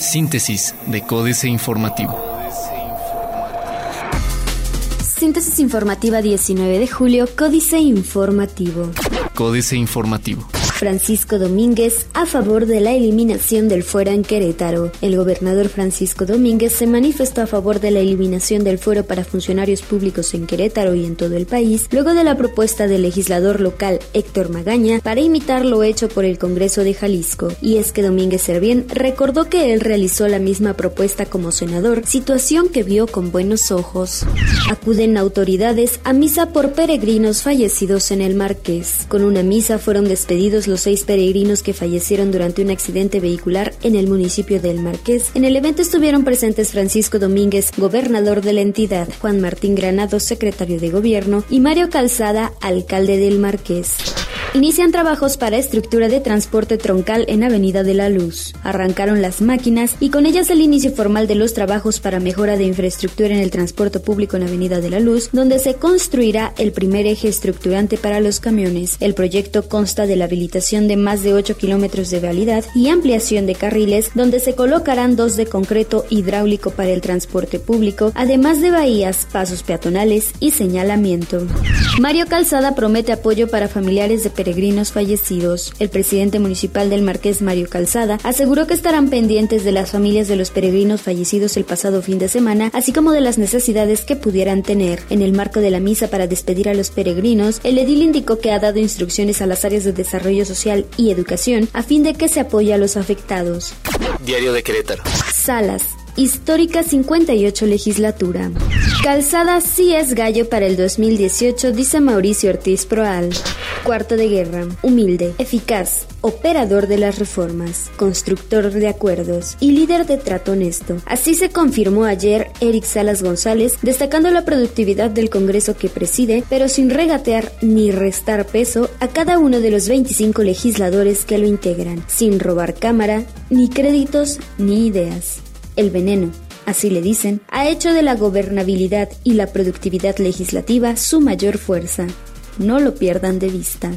Síntesis de Códice Informativo. Síntesis informativa 19 de julio, Códice Informativo. Códice Informativo. Francisco Domínguez a favor de la eliminación del fuero en Querétaro. El gobernador Francisco Domínguez se manifestó a favor de la eliminación del fuero para funcionarios públicos en Querétaro y en todo el país, luego de la propuesta del legislador local Héctor Magaña para imitar lo hecho por el Congreso de Jalisco. Y es que Domínguez Servién recordó que él realizó la misma propuesta como senador, situación que vio con buenos ojos. Acuden autoridades a misa por peregrinos fallecidos en el Marqués. Con una misa fueron despedidos los seis peregrinos que fallecieron durante un accidente vehicular en el municipio del Marqués. En el evento estuvieron presentes Francisco Domínguez, gobernador de la entidad, Juan Martín Granado, secretario de gobierno, y Mario Calzada, alcalde del Marqués. Inician trabajos para estructura de transporte troncal en Avenida de la Luz. Arrancaron las máquinas y con ellas el inicio formal de los trabajos para mejora de infraestructura en el transporte público en Avenida de la Luz, donde se construirá el primer eje estructurante para los camiones. El proyecto consta de la habilitación de más de 8 kilómetros de vialidad y ampliación de carriles, donde se colocarán dos de concreto hidráulico para el transporte público, además de bahías, pasos peatonales y señalamiento. Mario Calzada promete apoyo para familiares de peregrinos fallecidos. El presidente municipal del Marqués, Mario Calzada, aseguró que estarán pendientes de las familias de los peregrinos fallecidos el pasado fin de semana, así como de las necesidades que pudieran tener. En el marco de la misa para despedir a los peregrinos, el edil indicó que ha dado instrucciones a las áreas de desarrollo social y educación a fin de que se apoye a los afectados. Diario de Querétaro. Salas. Histórica 58 legislatura. Calzada sí es gallo para el 2018, dice Mauricio Ortiz Proal. Cuarto de guerra. Humilde, eficaz, operador de las reformas, constructor de acuerdos y líder de trato honesto. Así se confirmó ayer Eric Salas González, destacando la productividad del Congreso que preside, pero sin regatear ni restar peso a cada uno de los 25 legisladores que lo integran, sin robar cámara, ni créditos, ni ideas. El veneno, así le dicen, ha hecho de la gobernabilidad y la productividad legislativa su mayor fuerza. No lo pierdan de vista.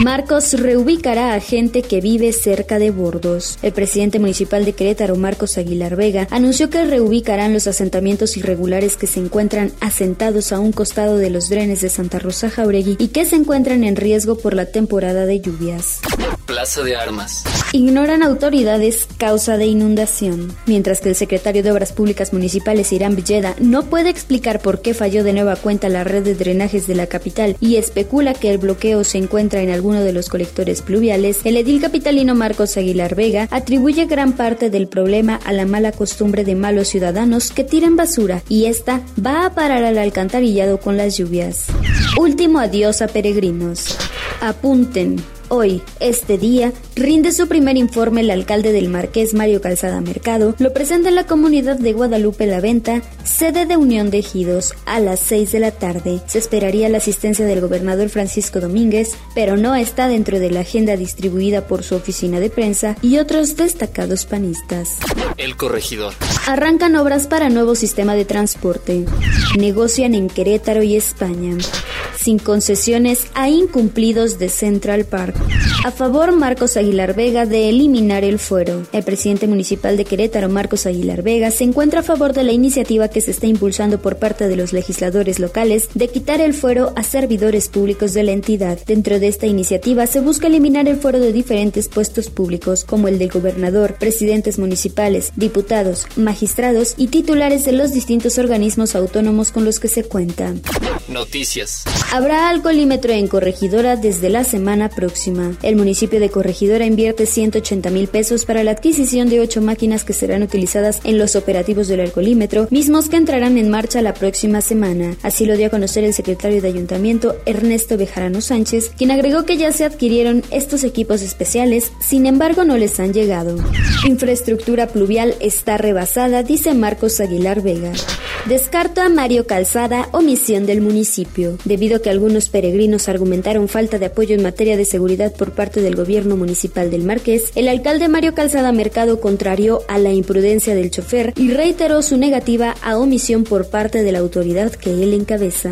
Marcos reubicará a gente que vive cerca de bordos. El presidente municipal de Querétaro, Marcos Aguilar Vega, anunció que reubicarán los asentamientos irregulares que se encuentran asentados a un costado de los drenes de Santa Rosa Jauregui y que se encuentran en riesgo por la temporada de lluvias. Plaza de Armas. Ignoran autoridades causa de inundación. Mientras que el secretario de Obras Públicas Municipales, Irán Villeda, no puede explicar por qué falló de nueva cuenta la red de drenajes de la capital y especula que el bloqueo se encuentra en alguno de los colectores pluviales, el edil capitalino Marcos Aguilar Vega atribuye gran parte del problema a la mala costumbre de malos ciudadanos que tiran basura y esta va a parar al alcantarillado con las lluvias. Último adiós a peregrinos. Apunten, Hoy, este día, rinde su primer informe el alcalde del Marqués Mario Calzada Mercado, lo presenta en la comunidad de Guadalupe La Venta, sede de Unión de Ejidos, a las 6 de la tarde. Se esperaría la asistencia del gobernador Francisco Domínguez, pero no está dentro de la agenda distribuida por su oficina de prensa y otros destacados panistas. El corregidor. Arrancan obras para nuevo sistema de transporte. Negocian en Querétaro y España. Sin concesiones a incumplidos de Central Park. A favor Marcos Aguilar Vega de eliminar el fuero. El presidente municipal de Querétaro, Marcos Aguilar Vega, se encuentra a favor de la iniciativa que se está impulsando por parte de los legisladores locales de quitar el fuero a servidores públicos de la entidad. Dentro de esta iniciativa se busca eliminar el fuero de diferentes puestos públicos, como el del gobernador, presidentes municipales, diputados, magistrados y titulares de los distintos organismos autónomos con los que se cuentan. Noticias. Habrá alcoholímetro en Corregidora desde la semana próxima. El municipio de Corregidora invierte 180 mil pesos para la adquisición de ocho máquinas que serán utilizadas en los operativos del alcoholímetro, mismos que entrarán en marcha la próxima semana. Así lo dio a conocer el secretario de Ayuntamiento, Ernesto Bejarano Sánchez, quien agregó que ya se adquirieron estos equipos especiales, sin embargo no les han llegado. Infraestructura pluvial está rebasada, dice Marcos Aguilar Vega. Descarta a Mario Calzada omisión del municipio, debido a que algunos peregrinos argumentaron falta de apoyo en materia de seguridad por parte del gobierno municipal del Marqués, el alcalde Mario Calzada Mercado contrarió a la imprudencia del chofer y reiteró su negativa a omisión por parte de la autoridad que él encabeza.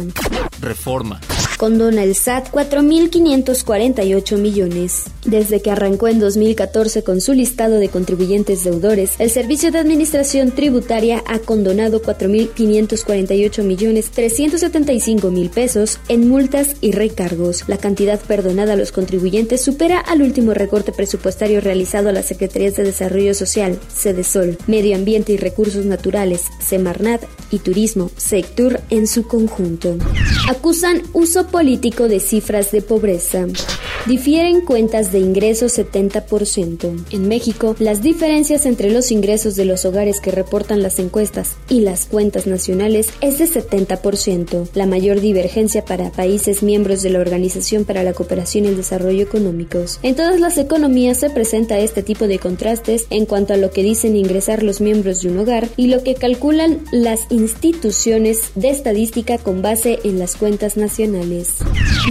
Reforma. Condona el SAT 4.548 millones. Desde que arrancó en 2014 con su listado de contribuyentes deudores, el Servicio de Administración Tributaria ha condonado 4.548 millones 375 mil pesos en multas y recargos. La cantidad perdonada a los contribuyentes supera al último recorte presupuestario realizado a las Secretarías de Desarrollo Social, Sol, Medio Ambiente y Recursos Naturales, Semarnat y Turismo, Sectur en su conjunto. Acusan uso político de cifras de pobreza. Difieren cuentas de ingresos 70%. En México, las diferencias entre los ingresos de los hogares que reportan las encuestas y las cuentas nacionales es de 70%, la mayor divergencia para países miembros de la Organización para la Cooperación y el Desarrollo Económicos. En todas las economías se presenta este tipo de contrastes en cuanto a lo que dicen ingresar los miembros de un hogar y lo que calculan las instituciones de estadística con base en las cuentas nacionales.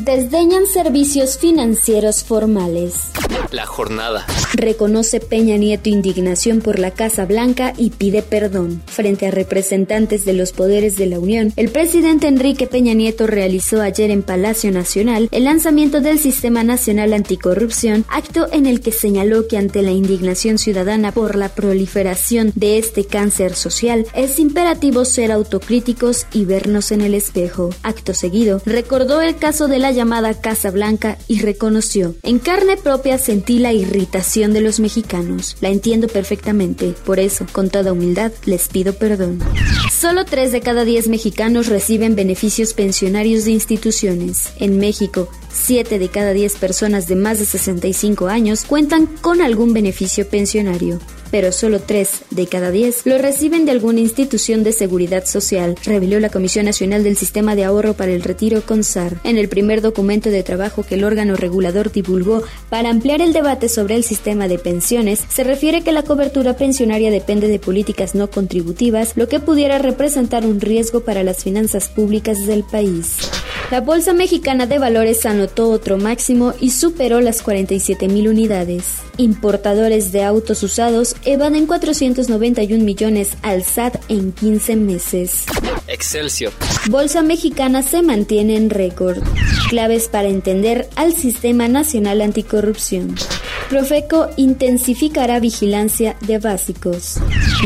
Desdeñan servicios financieros formales. La jornada. Reconoce Peña Nieto indignación por la Casa Blanca y pide perdón. Frente a representantes de los poderes de la Unión, el presidente Enrique Peña Nieto realizó ayer en Palacio Nacional el lanzamiento del Sistema Nacional Anticorrupción, acto en el que señaló que ante la indignación ciudadana por la proliferación de este cáncer social, es imperativo ser autocríticos y vernos en el espejo. Acto seguido, recordó el caso de la llamada Casa Blanca y reconoció en carne propia sentí la irritación de los mexicanos. La entiendo perfectamente. Por eso, con toda humildad, les pido perdón. Solo 3 de cada 10 mexicanos reciben beneficios pensionarios de instituciones. En México, 7 de cada 10 personas de más de 65 años cuentan con algún beneficio pensionario pero solo 3 de cada 10 lo reciben de alguna institución de seguridad social, reveló la Comisión Nacional del Sistema de Ahorro para el Retiro CONSAR. En el primer documento de trabajo que el órgano regulador divulgó para ampliar el debate sobre el sistema de pensiones, se refiere que la cobertura pensionaria depende de políticas no contributivas, lo que pudiera representar un riesgo para las finanzas públicas del país. La Bolsa Mexicana de Valores anotó otro máximo y superó las 47 mil unidades. Importadores de autos usados evaden 491 millones al SAT en 15 meses. Excelsior. Bolsa Mexicana se mantiene en récord. Claves para entender al Sistema Nacional Anticorrupción. Profeco intensificará vigilancia de básicos.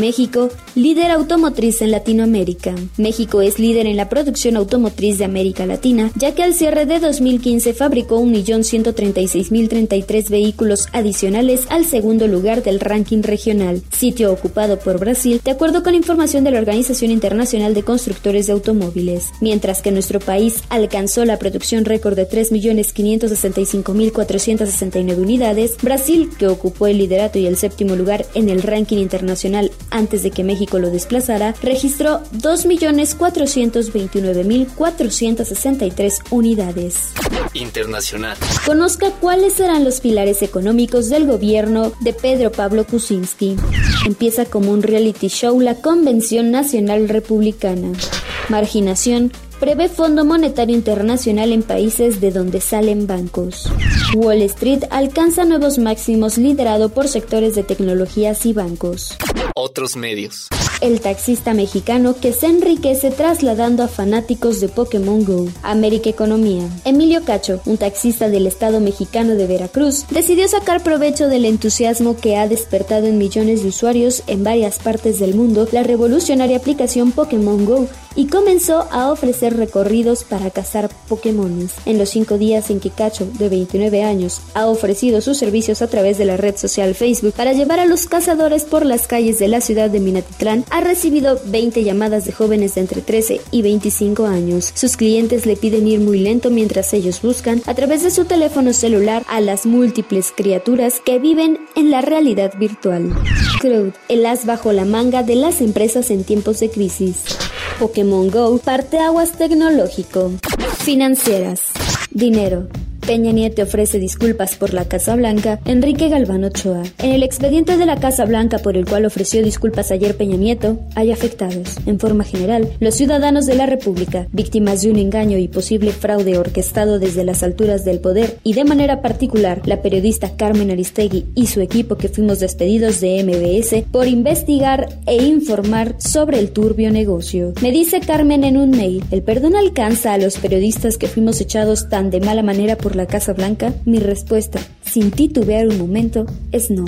México, líder automotriz en Latinoamérica. México es líder en la producción automotriz de América Latina, ya que al cierre de 2015 fabricó 1.136.033 vehículos adicionales al segundo lugar del ranking regional, sitio ocupado por Brasil, de acuerdo con información de la Organización Internacional de Constructores de Automóviles. Mientras que nuestro país alcanzó la producción récord de 3.565.469 unidades, Brasil, que ocupó el liderato y el séptimo lugar en el ranking internacional antes de que México lo desplazara, registró 2.429.463 unidades. Internacional. Conozca cuáles serán los pilares económicos del gobierno de Pedro Pablo Kuczynski. Empieza como un reality show la Convención Nacional Republicana. Marginación, prevé Fondo Monetario Internacional en países de donde salen bancos. Wall Street alcanza nuevos máximos liderado por sectores de tecnologías y bancos. Otros medios. El taxista mexicano que se enriquece trasladando a fanáticos de Pokémon Go. América Economía. Emilio Cacho, un taxista del estado mexicano de Veracruz, decidió sacar provecho del entusiasmo que ha despertado en millones de usuarios en varias partes del mundo la revolucionaria aplicación Pokémon Go y comenzó a ofrecer recorridos para cazar Pokémones. En los cinco días en que Cacho, de 29 años, ha ofrecido sus servicios a través de la red social Facebook para llevar a los cazadores por las calles de la ciudad de Minatitlán, ha recibido 20 llamadas de jóvenes de entre 13 y 25 años. Sus clientes le piden ir muy lento mientras ellos buscan a través de su teléfono celular a las múltiples criaturas que viven en la realidad virtual. Crowd, el as bajo la manga de las empresas en tiempos de crisis. Pokémon Go, parteaguas tecnológico. Financieras. Dinero. Peña Nieto ofrece disculpas por la Casa Blanca, Enrique Galván Ochoa. En el expediente de la Casa Blanca por el cual ofreció disculpas ayer Peña Nieto, hay afectados. En forma general, los ciudadanos de la República, víctimas de un engaño y posible fraude orquestado desde las alturas del poder, y de manera particular la periodista Carmen Aristegui y su equipo que fuimos despedidos de MBS por investigar e informar sobre el turbio negocio. Me dice Carmen en un mail, ¿el perdón alcanza a los periodistas que fuimos echados tan de mala manera por la Casa Blanca? Mi respuesta, sin titubear un momento, es no.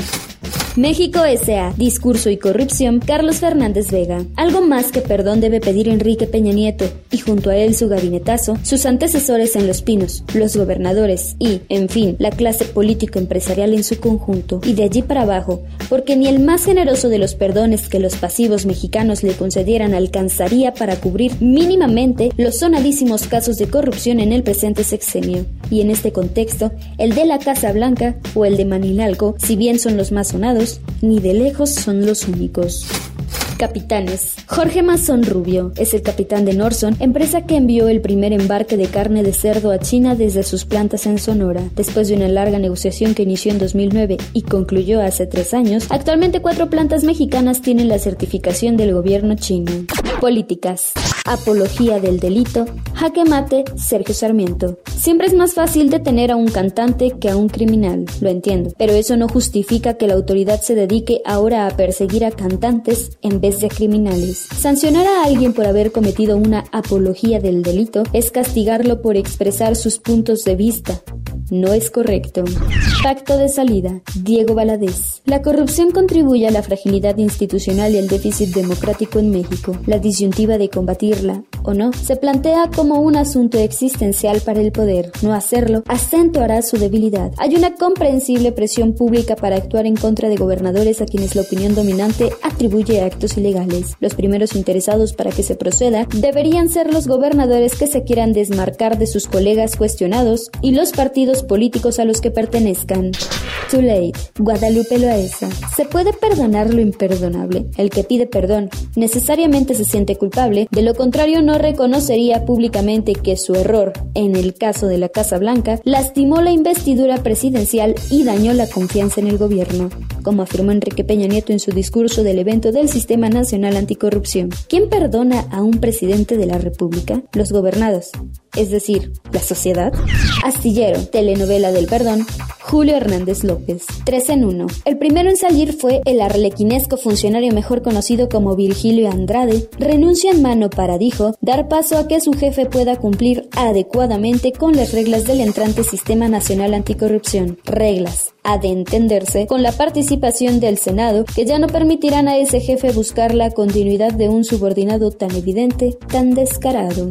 México S.A. Discurso y corrupción. Carlos Fernández Vega. Algo más que perdón debe pedir Enrique Peña Nieto y junto a él su gabinetazo, sus antecesores en Los Pinos, los gobernadores y, en fin, la clase político-empresarial en su conjunto. Y de allí para abajo, porque ni el más generoso de los perdones que los pasivos mexicanos le concedieran alcanzaría para cubrir mínimamente los sonadísimos casos de corrupción en el presente sexenio. Y en este contexto, el de la Casa Blanca o el de Manilalco, si bien son los más sonados, ni de lejos son los únicos. Capitanes. Jorge Mazón Rubio es el capitán de Norson, empresa que envió el primer embarque de carne de cerdo a China desde sus plantas en Sonora. Después de una larga negociación que inició en 2009 y concluyó hace tres años, actualmente cuatro plantas mexicanas tienen la certificación del gobierno chino. Políticas. Apología del delito. Jaque mate. Sergio Sarmiento. Siempre es más fácil detener a un cantante que a un criminal, lo entiendo, pero eso no justifica que la autoridad se dedique ahora a perseguir a cantantes en vez de criminales. Sancionar a alguien por haber cometido una apología del delito es castigarlo por expresar sus puntos de vista, no es correcto. Pacto de salida. Diego Valadez. La corrupción contribuye a la fragilidad institucional y el déficit democrático en México. La disyuntiva de combatirla o no se plantea como un asunto existencial para el poder. No hacerlo acentuará su debilidad. Hay una comprensible presión pública para actuar en contra de gobernadores a quienes la opinión dominante atribuye actos ilegales. Los primeros interesados para que se proceda deberían ser los gobernadores que se quieran desmarcar de sus colegas cuestionados y los partidos políticos a los que pertenezcan. Too late. Guadalupe Loaesa. Se puede perdonar lo imperdonable. El que pide perdón necesariamente se siente culpable, de lo contrario no reconocería públicamente que su error, en el caso de la Casa Blanca, lastimó la investidura presidencial y dañó la confianza en el gobierno, como afirmó Enrique Peña Nieto en su discurso del evento del Sistema Nacional Anticorrupción. ¿Quién perdona a un presidente de la República? Los gobernados es decir, la sociedad. Astillero, telenovela del perdón, Julio Hernández López. 3 en 1. El primero en salir fue el arlequinesco funcionario mejor conocido como Virgilio Andrade. Renuncia en mano para, dijo, dar paso a que su jefe pueda cumplir adecuadamente con las reglas del entrante Sistema Nacional Anticorrupción. Reglas ha de entenderse con la participación del Senado, que ya no permitirán a ese jefe buscar la continuidad de un subordinado tan evidente, tan descarado.